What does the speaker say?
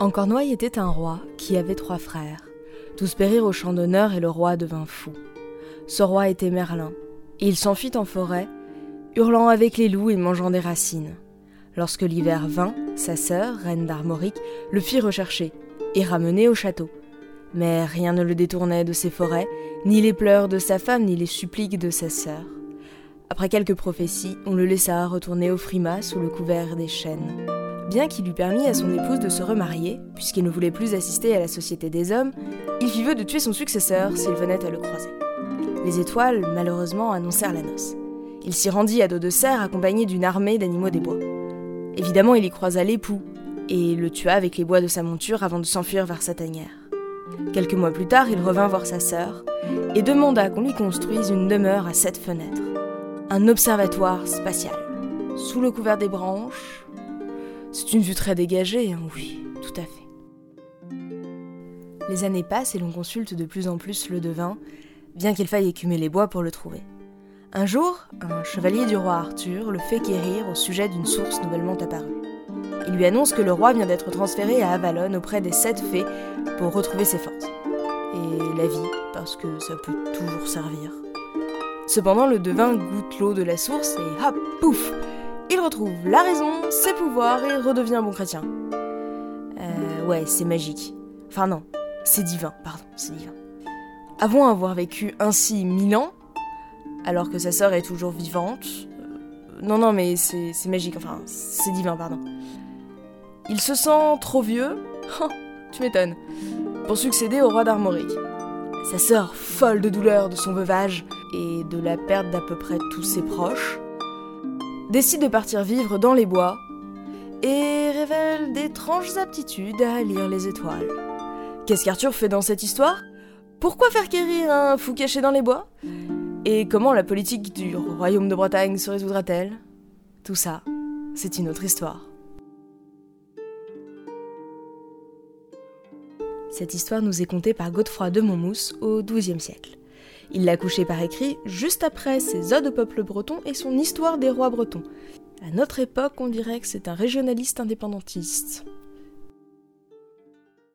En Cornouailles était un roi qui avait trois frères. Tous périrent au champ d'honneur et le roi devint fou. Ce roi était Merlin, il s'enfuit en forêt, hurlant avec les loups et mangeant des racines. Lorsque l'hiver vint, sa sœur, reine d'Armorique, le fit rechercher et ramener au château. Mais rien ne le détournait de ses forêts, ni les pleurs de sa femme, ni les suppliques de sa sœur. Après quelques prophéties, on le laissa retourner au Frima sous le couvert des chênes. Bien qu'il eût permis à son épouse de se remarier, puisqu'il ne voulait plus assister à la société des hommes, il fit vœu de tuer son successeur s'il venait à le croiser. Les étoiles, malheureusement, annoncèrent la noce. Il s'y rendit à dos de cerf accompagné d'une armée d'animaux des bois. Évidemment, il y croisa l'époux, et le tua avec les bois de sa monture avant de s'enfuir vers sa tanière. Quelques mois plus tard, il revint voir sa sœur et demanda qu'on lui construise une demeure à sept fenêtres, un observatoire spatial. Sous le couvert des branches, c'est une vue très dégagée, hein, oui, tout à fait. Les années passent et l'on consulte de plus en plus le devin, bien qu'il faille écumer les bois pour le trouver. Un jour, un chevalier du roi Arthur le fait quérir au sujet d'une source nouvellement apparue. Il lui annonce que le roi vient d'être transféré à Avalon auprès des sept fées pour retrouver ses forces. Et la vie, parce que ça peut toujours servir. Cependant, le devin goûte l'eau de la source et hop, pouf Il retrouve la raison, ses pouvoirs et redevient un bon chrétien. Euh, ouais, c'est magique. Enfin non, c'est divin, pardon, c'est divin. Avant avoir vécu ainsi mille ans, alors que sa sœur est toujours vivante, euh, non, non, mais c'est magique, enfin, c'est divin, pardon. Il se sent trop vieux, oh, tu m'étonnes, pour succéder au roi d'Armorique. Sa sœur, folle de douleur de son veuvage et de la perte d'à peu près tous ses proches, décide de partir vivre dans les bois et révèle d'étranges aptitudes à lire les étoiles. Qu'est-ce qu'Arthur fait dans cette histoire? Pourquoi faire quérir un fou caché dans les bois? Et comment la politique du royaume de Bretagne se résoudra-t-elle? Tout ça, c'est une autre histoire. Cette histoire nous est contée par Godefroy de Montmousse au XIIe siècle. Il l'a couchée par écrit juste après ses Odes au peuple breton et son Histoire des rois bretons. À notre époque, on dirait que c'est un régionaliste indépendantiste.